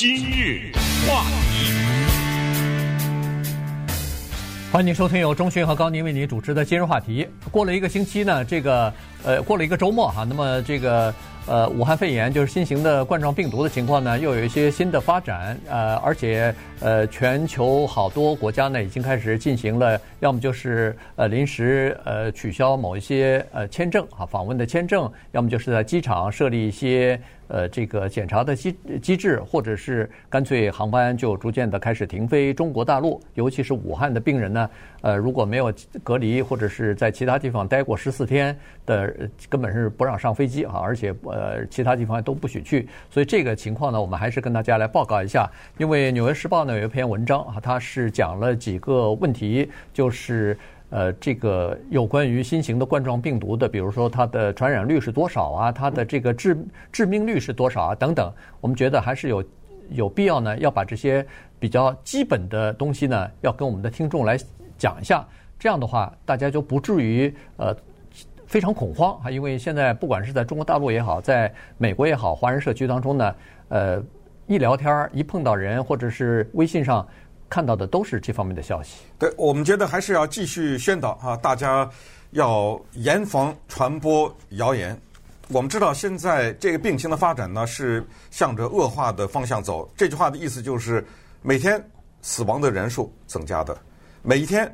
今日话题，欢迎收听由钟迅和高宁为您主持的今日话题。过了一个星期呢，这个呃，过了一个周末哈，那么这个。呃，武汉肺炎就是新型的冠状病毒的情况呢，又有一些新的发展。呃，而且呃，全球好多国家呢已经开始进行了，要么就是呃临时呃取消某一些呃签证啊访问的签证，要么就是在机场设立一些。呃，这个检查的机机制，或者是干脆航班就逐渐的开始停飞中国大陆，尤其是武汉的病人呢，呃，如果没有隔离或者是在其他地方待过十四天的，根本是不让上飞机啊，而且呃，其他地方都不许去。所以这个情况呢，我们还是跟大家来报告一下。因为《纽约时报》呢有一篇文章啊，它是讲了几个问题，就是。呃，这个有关于新型的冠状病毒的，比如说它的传染率是多少啊，它的这个致致命率是多少啊，等等，我们觉得还是有有必要呢，要把这些比较基本的东西呢，要跟我们的听众来讲一下。这样的话，大家就不至于呃非常恐慌啊，因为现在不管是在中国大陆也好，在美国也好，华人社区当中呢，呃，一聊天儿一碰到人，或者是微信上。看到的都是这方面的消息。对，我们觉得还是要继续宣导啊，大家要严防传播谣言。我们知道现在这个病情的发展呢，是向着恶化的方向走。这句话的意思就是，每天死亡的人数增加的，每一天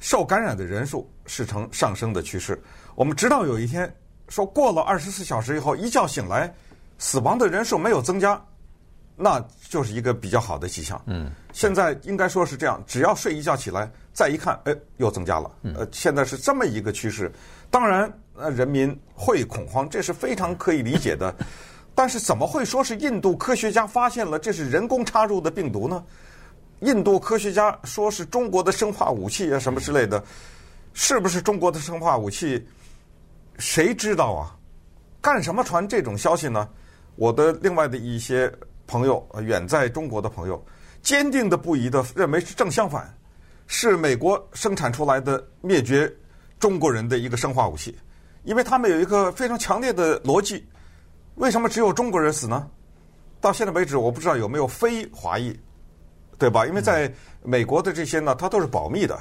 受感染的人数是呈上升的趋势。我们直到有一天说过了二十四小时以后，一觉醒来，死亡的人数没有增加。那就是一个比较好的迹象。嗯，现在应该说是这样，只要睡一觉起来，再一看，哎，又增加了。呃，现在是这么一个趋势。当然，呃，人民会恐慌，这是非常可以理解的。但是，怎么会说是印度科学家发现了这是人工插入的病毒呢？印度科学家说是中国的生化武器啊，什么之类的，是不是中国的生化武器？谁知道啊？干什么传这种消息呢？我的另外的一些。朋友，远在中国的朋友，坚定的不移的认为是正相反，是美国生产出来的灭绝中国人的一个生化武器，因为他们有一个非常强烈的逻辑：为什么只有中国人死呢？到现在为止，我不知道有没有非华裔，对吧？因为在美国的这些呢，他都是保密的，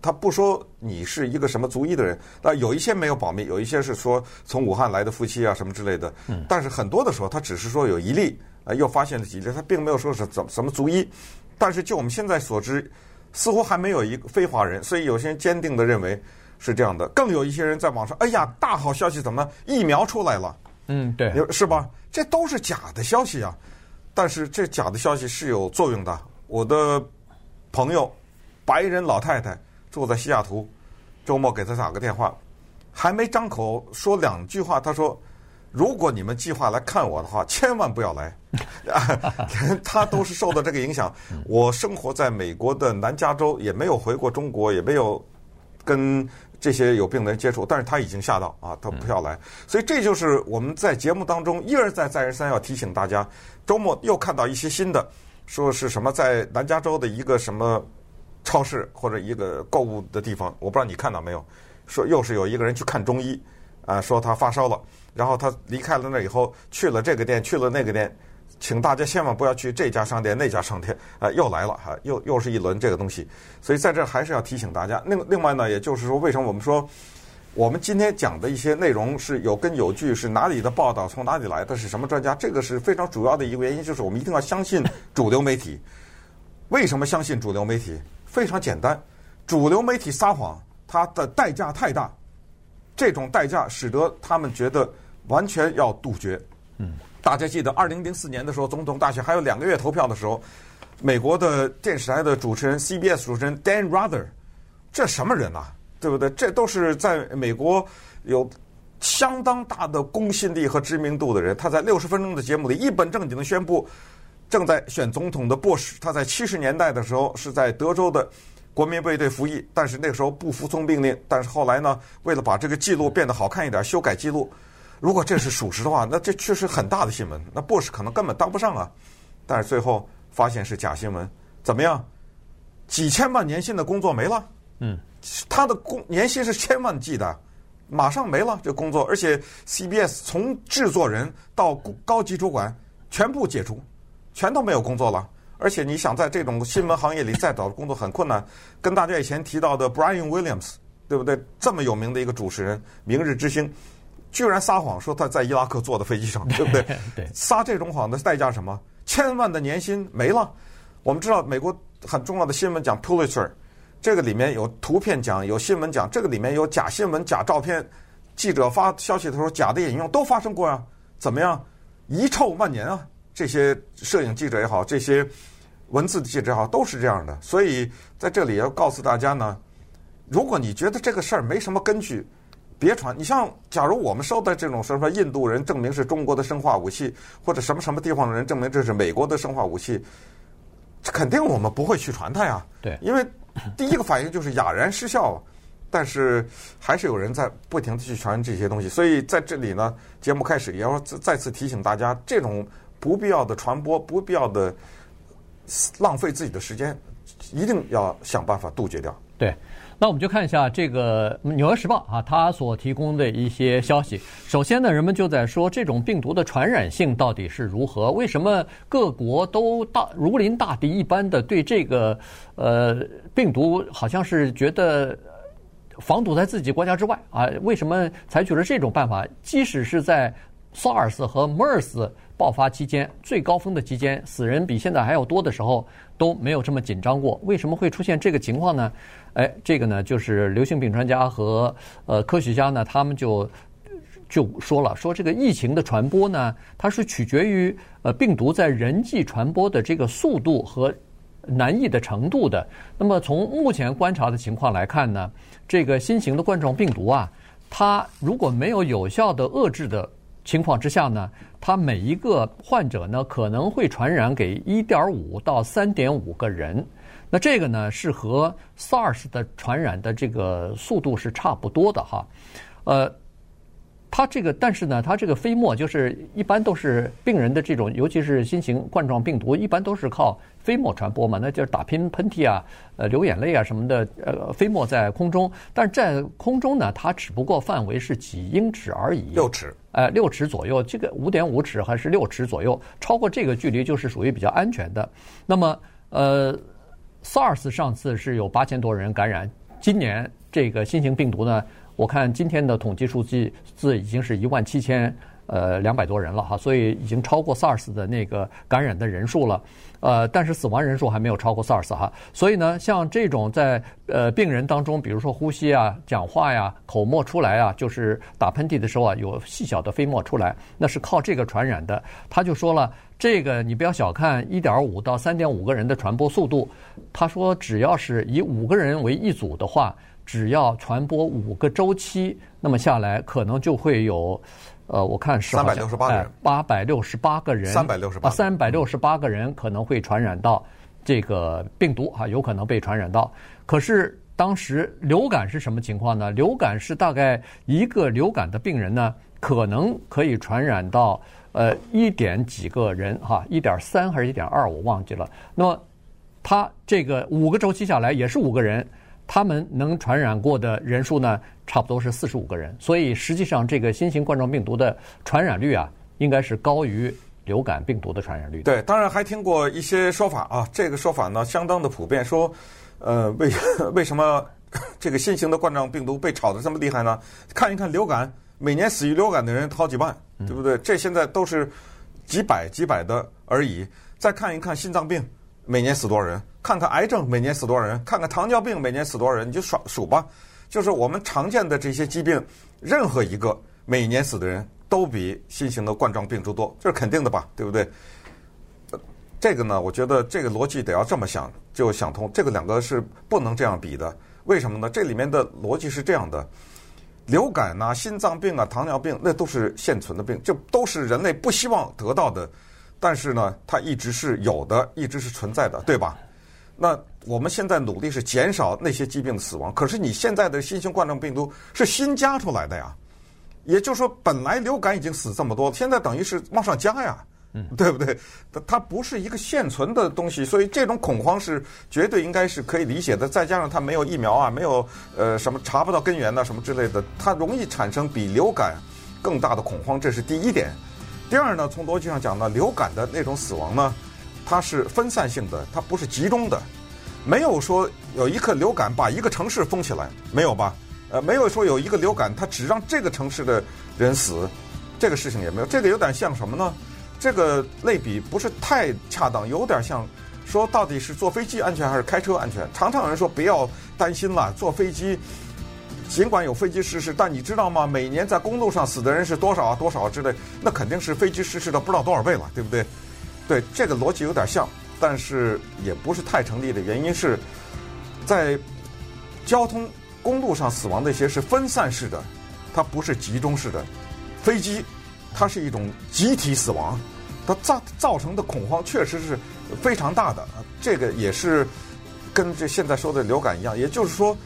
他不说你是一个什么族裔的人。那有一些没有保密，有一些是说从武汉来的夫妻啊什么之类的。但是很多的时候，他只是说有一例。呃，又发现了几例，他并没有说是怎么什么族裔，但是就我们现在所知，似乎还没有一个非华人，所以有些人坚定的认为是这样的。更有一些人在网上，哎呀，大好消息，怎么疫苗出来了？嗯，对，是吧？这都是假的消息啊！但是这假的消息是有作用的。我的朋友，白人老太太住在西雅图，周末给她打个电话，还没张口说两句话，她说。如果你们计划来看我的话，千万不要来。他都是受到这个影响。我生活在美国的南加州，也没有回过中国，也没有跟这些有病的人接触。但是他已经吓到啊，他不要来。所以这就是我们在节目当中一而再再而三要提醒大家。周末又看到一些新的，说是什么在南加州的一个什么超市或者一个购物的地方，我不知道你看到没有？说又是有一个人去看中医啊，说他发烧了。然后他离开了那以后，去了这个店，去了那个店，请大家千万不要去这家商店、那家商店，啊，又来了哈，又又是一轮这个东西。所以在这还是要提醒大家。另另外呢，也就是说，为什么我们说我们今天讲的一些内容是有根有据，是哪里的报道，从哪里来的，是什么专家？这个是非常主要的一个原因，就是我们一定要相信主流媒体。为什么相信主流媒体？非常简单，主流媒体撒谎，它的代价太大，这种代价使得他们觉得。完全要杜绝。嗯，大家记得二零零四年的时候，总统大选还有两个月投票的时候，美国的电视台的主持人 CBS 主持人 Dan Rather，这什么人啊？对不对？这都是在美国有相当大的公信力和知名度的人。他在六十分钟的节目里一本正经的宣布，正在选总统的布什，他在七十年代的时候是在德州的国民卫队服役，但是那个时候不服从命令。但是后来呢，为了把这个记录变得好看一点，修改记录。如果这是属实的话，那这确实很大的新闻。那 Bush 可能根本当不上啊，但是最后发现是假新闻，怎么样？几千万年薪的工作没了。嗯，他的工年薪是千万计的，马上没了这工作，而且 CBS 从制作人到高级主管全部解除，全都没有工作了。而且你想在这种新闻行业里再找工作很困难。跟大家以前提到的 Brian Williams，对不对？这么有名的一个主持人，明日之星，居然撒谎说他在伊拉克坐的飞机上，对不对？对，撒这种谎的代价是什么？千万的年薪没了。我们知道美国很重要的新闻讲 Pulitzer，这个里面有图片讲，有新闻讲，这个里面有假新闻、假照片，记者发消息的时候假的引用都发生过啊。怎么样？遗臭万年啊！这些摄影记者也好，这些文字的记者也好，都是这样的。所以在这里要告诉大家呢，如果你觉得这个事儿没什么根据，别传。你像，假如我们收到这种什么印度人证明是中国的生化武器，或者什么什么地方的人证明这是美国的生化武器，肯定我们不会去传它呀。对，因为第一个反应就是哑然失笑。但是还是有人在不停的去传这些东西。所以在这里呢，节目开始也要再次提醒大家，这种。不必要的传播，不必要的浪费自己的时间，一定要想办法杜绝掉。对，那我们就看一下这个《纽约时报》啊，它所提供的一些消息。首先呢，人们就在说这种病毒的传染性到底是如何？为什么各国都大如临大敌一般的对这个呃病毒好像是觉得防堵在自己国家之外啊？为什么采取了这种办法？即使是在 SARS 和 MERS 爆发期间，最高峰的期间，死人比现在还要多的时候，都没有这么紧张过。为什么会出现这个情况呢？哎，这个呢，就是流行病专家和呃科学家呢，他们就就说了，说这个疫情的传播呢，它是取决于呃病毒在人际传播的这个速度和难易的程度的。那么从目前观察的情况来看呢，这个新型的冠状病毒啊，它如果没有有效的遏制的情况之下呢，他每一个患者呢可能会传染给一点五到三点五个人，那这个呢是和 SARS 的传染的这个速度是差不多的哈，呃。它这个，但是呢，它这个飞沫就是一般都是病人的这种，尤其是新型冠状病毒，一般都是靠飞沫传播嘛，那就是打喷喷嚏啊，呃，流眼泪啊什么的，呃，飞沫在空中，但是在空中呢，它只不过范围是几英尺而已，六尺，呃，六尺左右，这个五点五尺还是六尺左右，超过这个距离就是属于比较安全的。那么，呃，SARS 上次是有八千多人感染，今年这个新型病毒呢？我看今天的统计数据字已经是一万七千呃两百多人了哈，所以已经超过 SARS 的那个感染的人数了，呃，但是死亡人数还没有超过 SARS 哈。所以呢，像这种在呃病人当中，比如说呼吸啊、讲话呀、口沫出来啊，就是打喷嚏的时候啊，有细小的飞沫出来，那是靠这个传染的。他就说了，这个你不要小看一点五到三点五个人的传播速度，他说只要是以五个人为一组的话。只要传播五个周期，那么下来可能就会有，呃，我看是三百六十八人，八百六十八个人，三百六十八，三百六十八个人可能会传染到这个病毒啊，有可能被传染到。可是当时流感是什么情况呢？流感是大概一个流感的病人呢，可能可以传染到呃一点几个人哈，一点三还是一点二，我忘记了。那么他这个五个周期下来也是五个人。他们能传染过的人数呢，差不多是四十五个人。所以实际上，这个新型冠状病毒的传染率啊，应该是高于流感病毒的传染率。对，当然还听过一些说法啊，这个说法呢相当的普遍，说，呃，为 为什么 这个新型的冠状病毒被炒得这么厉害呢？看一看流感，每年死于流感的人好几万，对不对？这现在都是几百几百的而已。再看一看心脏病。每年死多少人？看看癌症每年死多少人？看看糖尿病每年死多少人？你就数数吧。就是我们常见的这些疾病，任何一个每年死的人都比新型的冠状病毒多，这是肯定的吧？对不对？这个呢，我觉得这个逻辑得要这么想，就想通。这个两个是不能这样比的。为什么呢？这里面的逻辑是这样的：流感啊、心脏病啊、糖尿病，那都是现存的病，这都是人类不希望得到的。但是呢，它一直是有的，一直是存在的，对吧？那我们现在努力是减少那些疾病的死亡。可是你现在的新型冠状病毒是新加出来的呀，也就是说，本来流感已经死这么多，现在等于是往上加呀，嗯，对不对？它它不是一个现存的东西，所以这种恐慌是绝对应该是可以理解的。再加上它没有疫苗啊，没有呃什么查不到根源呐、啊、什么之类的，它容易产生比流感更大的恐慌，这是第一点。第二呢，从逻辑上讲呢，流感的那种死亡呢，它是分散性的，它不是集中的，没有说有一个流感把一个城市封起来，没有吧？呃，没有说有一个流感，它只让这个城市的人死，这个事情也没有。这个有点像什么呢？这个类比不是太恰当，有点像说到底是坐飞机安全还是开车安全？常常有人说不要担心了，坐飞机。尽管有飞机失事，但你知道吗？每年在公路上死的人是多少啊？多少之类，那肯定是飞机失事的不知道多少倍了，对不对？对，这个逻辑有点像，但是也不是太成立的原因是，在交通公路上死亡的一些是分散式的，它不是集中式的。飞机它是一种集体死亡，它造造成的恐慌确实是非常大的。这个也是跟这现在说的流感一样，也就是说。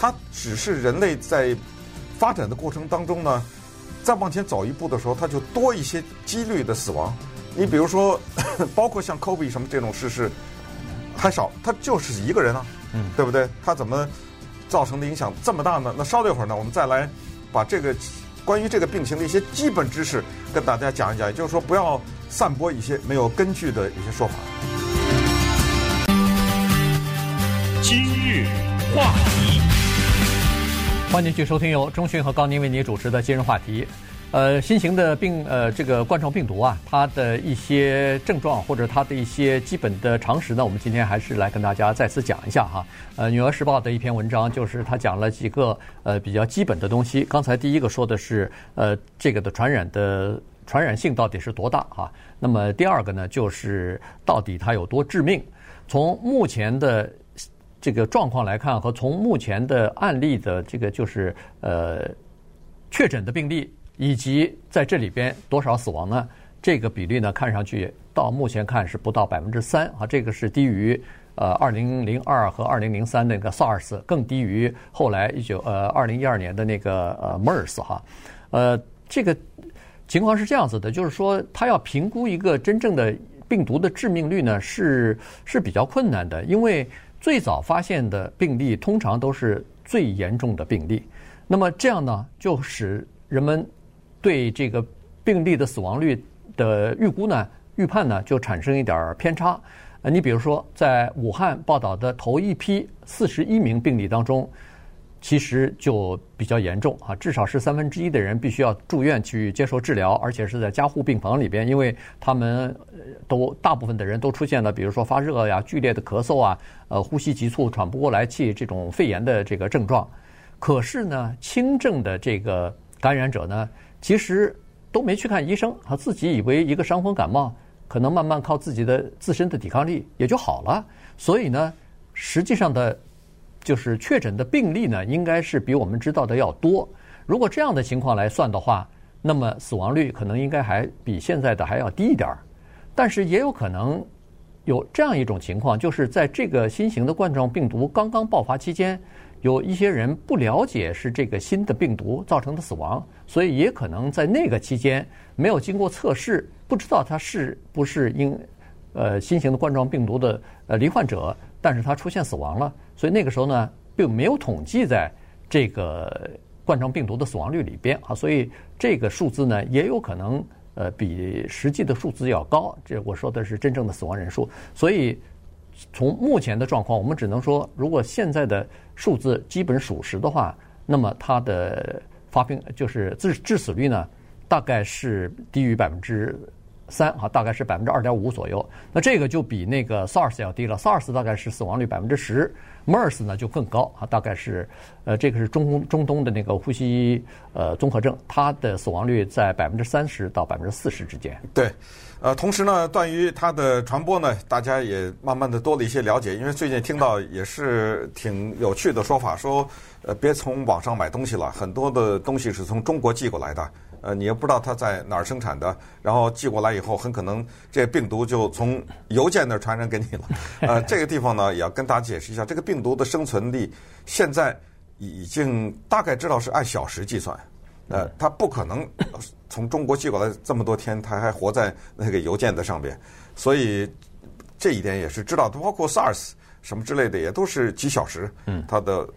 它只是人类在发展的过程当中呢，再往前走一步的时候，它就多一些几率的死亡。你比如说，包括像 COVID 什么这种事是还少，他就是一个人啊，嗯，对不对？他怎么造成的影响这么大呢？那稍等一会儿呢，我们再来把这个关于这个病情的一些基本知识跟大家讲一讲，也就是说，不要散播一些没有根据的一些说法。今日话题。欢迎继续收听由中讯和高宁为您主持的今日话题。呃，新型的病呃，这个冠状病毒啊，它的一些症状或者它的一些基本的常识呢，我们今天还是来跟大家再次讲一下哈。呃，《纽约时报》的一篇文章就是他讲了几个呃比较基本的东西。刚才第一个说的是呃这个的传染的传染性到底是多大哈？那么第二个呢，就是到底它有多致命？从目前的。这个状况来看，和从目前的案例的这个就是呃确诊的病例，以及在这里边多少死亡呢？这个比例呢，看上去到目前看是不到百分之三啊，这个是低于呃二零零二和二零零三那个 SARS，更低于后来一九呃二零一二年的那个呃 MERS 哈，呃这个情况是这样子的，就是说他要评估一个真正的病毒的致命率呢，是是比较困难的，因为。最早发现的病例通常都是最严重的病例，那么这样呢，就使人们对这个病例的死亡率的预估呢、预判呢，就产生一点偏差。呃，你比如说，在武汉报道的头一批四十一名病例当中。其实就比较严重啊，至少是三分之一的人必须要住院去接受治疗，而且是在加护病房里边，因为他们都大部分的人都出现了，比如说发热呀、剧烈的咳嗽啊、呃呼吸急促、喘不过来气这种肺炎的这个症状。可是呢，轻症的这个感染者呢，其实都没去看医生，他自己以为一个伤风感冒，可能慢慢靠自己的自身的抵抗力也就好了。所以呢，实际上的。就是确诊的病例呢，应该是比我们知道的要多。如果这样的情况来算的话，那么死亡率可能应该还比现在的还要低一点儿。但是也有可能有这样一种情况，就是在这个新型的冠状病毒刚刚爆发期间，有一些人不了解是这个新的病毒造成的死亡，所以也可能在那个期间没有经过测试，不知道他是不是因呃新型的冠状病毒的呃罹患者。但是他出现死亡了，所以那个时候呢，并没有统计在这个冠状病毒的死亡率里边啊，所以这个数字呢，也有可能呃比实际的数字要高。这我说的是真正的死亡人数。所以从目前的状况，我们只能说，如果现在的数字基本属实的话，那么它的发病就是致致死率呢，大概是低于百分之。三啊，大概是百分之二点五左右。那这个就比那个 SARS 要低了。SARS 大概是死亡率百分之十，MERS 呢就更高啊，大概是呃，这个是中中东的那个呼吸呃综合症，它的死亡率在百分之三十到百分之四十之间。对，呃，同时呢，关于它的传播呢，大家也慢慢的多了一些了解。因为最近听到也是挺有趣的说法，说呃，别从网上买东西了，很多的东西是从中国寄过来的。呃，你也不知道它在哪儿生产的，然后寄过来以后，很可能这病毒就从邮件那儿传染给你了。呃，这个地方呢，也要跟大家解释一下，这个病毒的生存力现在已经大概知道是按小时计算。呃，它不可能从中国寄过来这么多天，它还活在那个邮件的上边，所以这一点也是知道的。包括 SARS 什么之类的，也都是几小时。嗯，它的。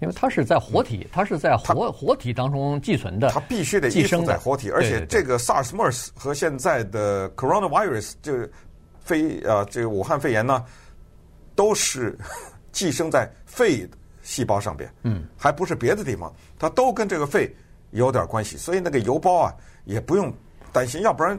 因为它是在活体，它是在活活体当中寄存的，它必须得寄生在活体，而且这个 SARS、MERS 和现在的 Coronavirus 就肺呃这个武汉肺炎呢，都是 寄生在肺细胞上边，嗯，还不是别的地方，它都跟这个肺有点关系，所以那个邮包啊也不用担心，要不然。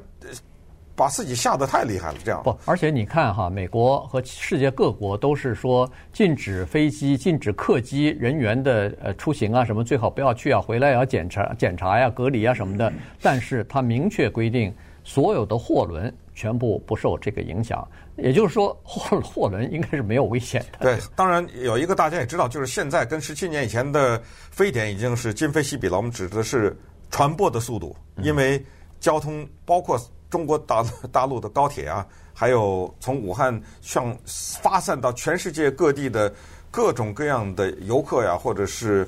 把自己吓得太厉害了，这样不，而且你看哈，美国和世界各国都是说禁止飞机、禁止客机人员的呃出行啊，什么最好不要去啊，回来要检查、检查呀、隔离啊什么的。但是它明确规定，所有的货轮全部不受这个影响，也就是说货 货轮应该是没有危险的。对，当然有一个大家也知道，就是现在跟十七年以前的非典已经是今非昔比了。我们指的是传播的速度，因为交通包括。中国大大陆的高铁啊，还有从武汉向发散到全世界各地的各种各样的游客呀，或者是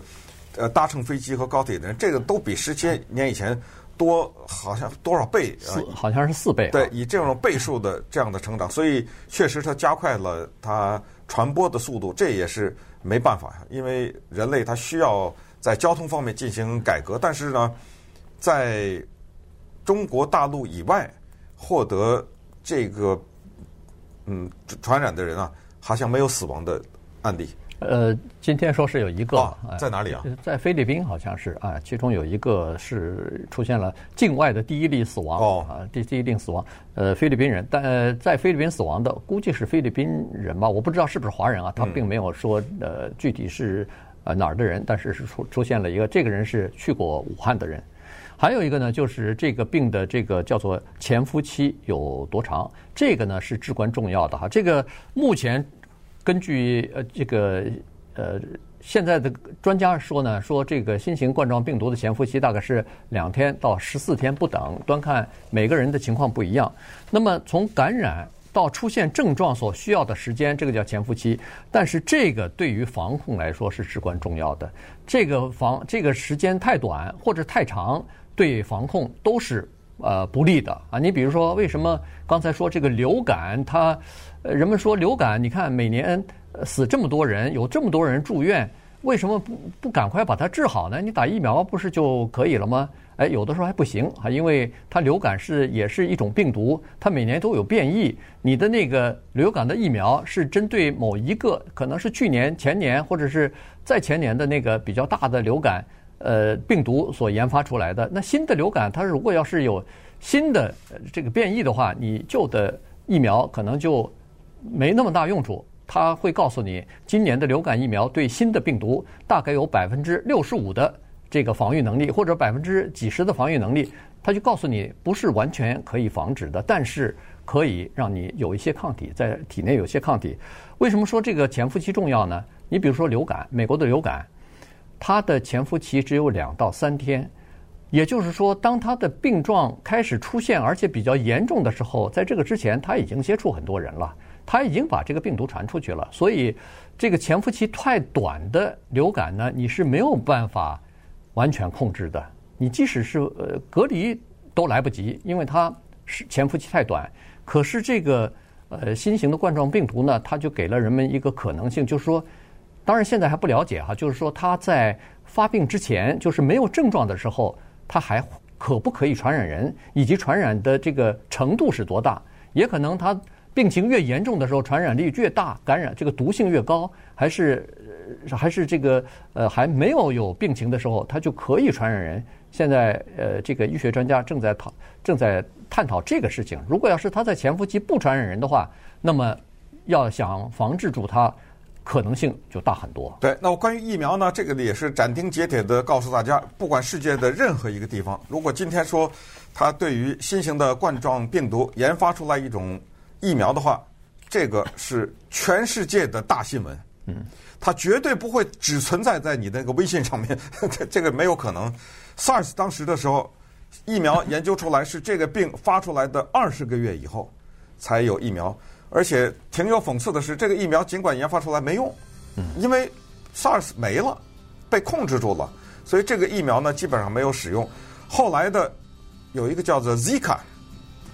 呃搭乘飞机和高铁的人，这个都比十七年以前多，好像多少倍？四好像是四倍。对，以这种倍数的这样的成长，所以确实它加快了它传播的速度，这也是没办法，因为人类它需要在交通方面进行改革，但是呢，在中国大陆以外获得这个嗯传染的人啊，好像没有死亡的案例。呃，今天说是有一个，哦，在哪里啊？在菲律宾好像是啊，其中有一个是出现了境外的第一例死亡。哦啊，第第一例死亡，呃，菲律宾人，但，呃，在菲律宾死亡的估计是菲律宾人吧，我不知道是不是华人啊，他并没有说呃具体是呃哪儿的人，但是是出出现了一个，这个人是去过武汉的人。还有一个呢，就是这个病的这个叫做潜伏期有多长，这个呢是至关重要的哈。这个目前根据呃这个呃现在的专家说呢，说这个新型冠状病毒的潜伏期大概是两天到十四天不等，端看每个人的情况不一样。那么从感染到出现症状所需要的时间，这个叫潜伏期。但是这个对于防控来说是至关重要的。这个防这个时间太短或者太长。对防控都是呃不利的啊！你比如说，为什么刚才说这个流感，它人们说流感，你看每年死这么多人，有这么多人住院，为什么不不赶快把它治好呢？你打疫苗不是就可以了吗？哎，有的时候还不行啊，因为它流感是也是一种病毒，它每年都有变异。你的那个流感的疫苗是针对某一个，可能是去年、前年或者是再前年的那个比较大的流感。呃，病毒所研发出来的那新的流感，它如果要是有新的这个变异的话，你旧的疫苗可能就没那么大用处。它会告诉你，今年的流感疫苗对新的病毒大概有百分之六十五的这个防御能力，或者百分之几十的防御能力。它就告诉你，不是完全可以防止的，但是可以让你有一些抗体在体内有些抗体。为什么说这个潜伏期重要呢？你比如说流感，美国的流感。它的潜伏期只有两到三天，也就是说，当它的病状开始出现，而且比较严重的时候，在这个之前，他已经接触很多人了，他已经把这个病毒传出去了。所以，这个潜伏期太短的流感呢，你是没有办法完全控制的。你即使是呃隔离都来不及，因为它是潜伏期太短。可是这个呃新型的冠状病毒呢，它就给了人们一个可能性，就是说。当然，现在还不了解哈，就是说他在发病之前，就是没有症状的时候，他还可不可以传染人，以及传染的这个程度是多大？也可能他病情越严重的时候，传染力越大，感染这个毒性越高，还是还是这个呃还没有有病情的时候，他就可以传染人。现在呃，这个医学专家正在讨正在探讨这个事情。如果要是他在潜伏期不传染人的话，那么要想防治住他。可能性就大很多。对，那我关于疫苗呢，这个也是斩钉截铁的告诉大家，不管世界的任何一个地方，如果今天说它对于新型的冠状病毒研发出来一种疫苗的话，这个是全世界的大新闻。嗯，它绝对不会只存在在你那个微信上面，这 这个没有可能。SARS 当时的时候，疫苗研究出来是这个病发出来的二十个月以后才有疫苗。而且挺有讽刺的是，这个疫苗尽管研发出来没用，因为 SARS 没了，被控制住了，所以这个疫苗呢基本上没有使用。后来的有一个叫做 Zika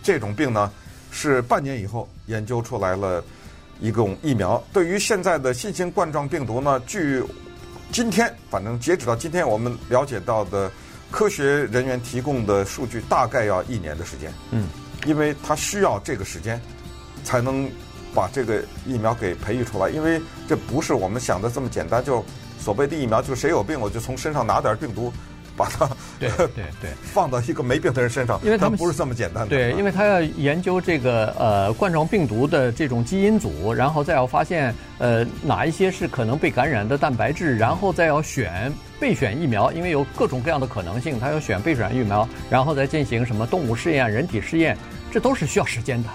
这种病呢，是半年以后研究出来了一种疫苗。对于现在的新型冠状病毒呢，据今天反正截止到今天我们了解到的科学人员提供的数据，大概要一年的时间。嗯，因为它需要这个时间。才能把这个疫苗给培育出来，因为这不是我们想的这么简单。就所谓的疫苗，就是谁有病我就从身上拿点病毒。把它对对对 放到一个没病的人身上，因为他们不是这么简单的。对，因为他要研究这个呃冠状病毒的这种基因组，然后再要发现呃哪一些是可能被感染的蛋白质，然后再要选备选疫苗，因为有各种各样的可能性，他要选备选疫苗，然后再进行什么动物试验、人体试验，这都是需要时间的。